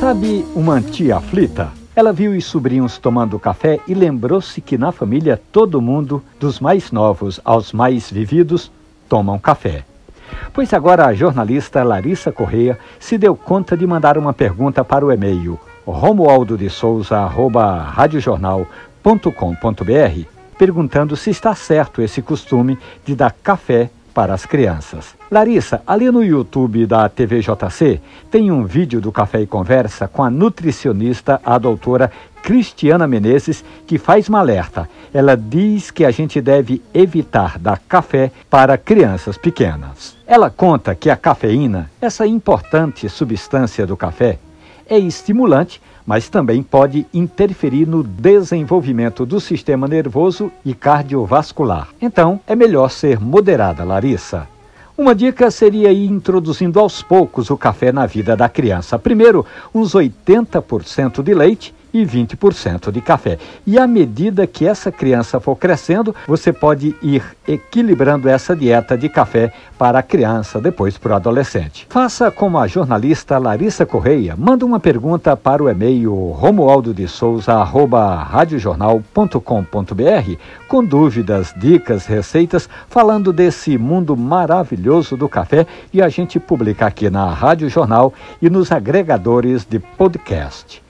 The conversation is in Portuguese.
Sabe uma tia aflita? Ela viu os sobrinhos tomando café e lembrou-se que na família todo mundo, dos mais novos aos mais vividos, tomam café. Pois agora a jornalista Larissa Correia se deu conta de mandar uma pergunta para o e-mail romualdo de perguntando se está certo esse costume de dar café para as crianças. Larissa, ali no YouTube da TVJC tem um vídeo do Café e Conversa com a nutricionista, a doutora Cristiana Menezes, que faz uma alerta. Ela diz que a gente deve evitar dar café para crianças pequenas. Ela conta que a cafeína, essa importante substância do café, é estimulante, mas também pode interferir no desenvolvimento do sistema nervoso e cardiovascular. Então, é melhor ser moderada, Larissa. Uma dica seria ir introduzindo aos poucos o café na vida da criança. Primeiro, uns 80% de leite e 20% de café. E à medida que essa criança for crescendo, você pode ir equilibrando essa dieta de café para a criança, depois para o adolescente. Faça como a jornalista Larissa Correia, manda uma pergunta para o e-mail romualdodesouza@radiojornal.com.br com dúvidas, dicas, receitas, falando desse mundo maravilhoso do café e a gente publica aqui na Rádio Jornal e nos agregadores de podcast.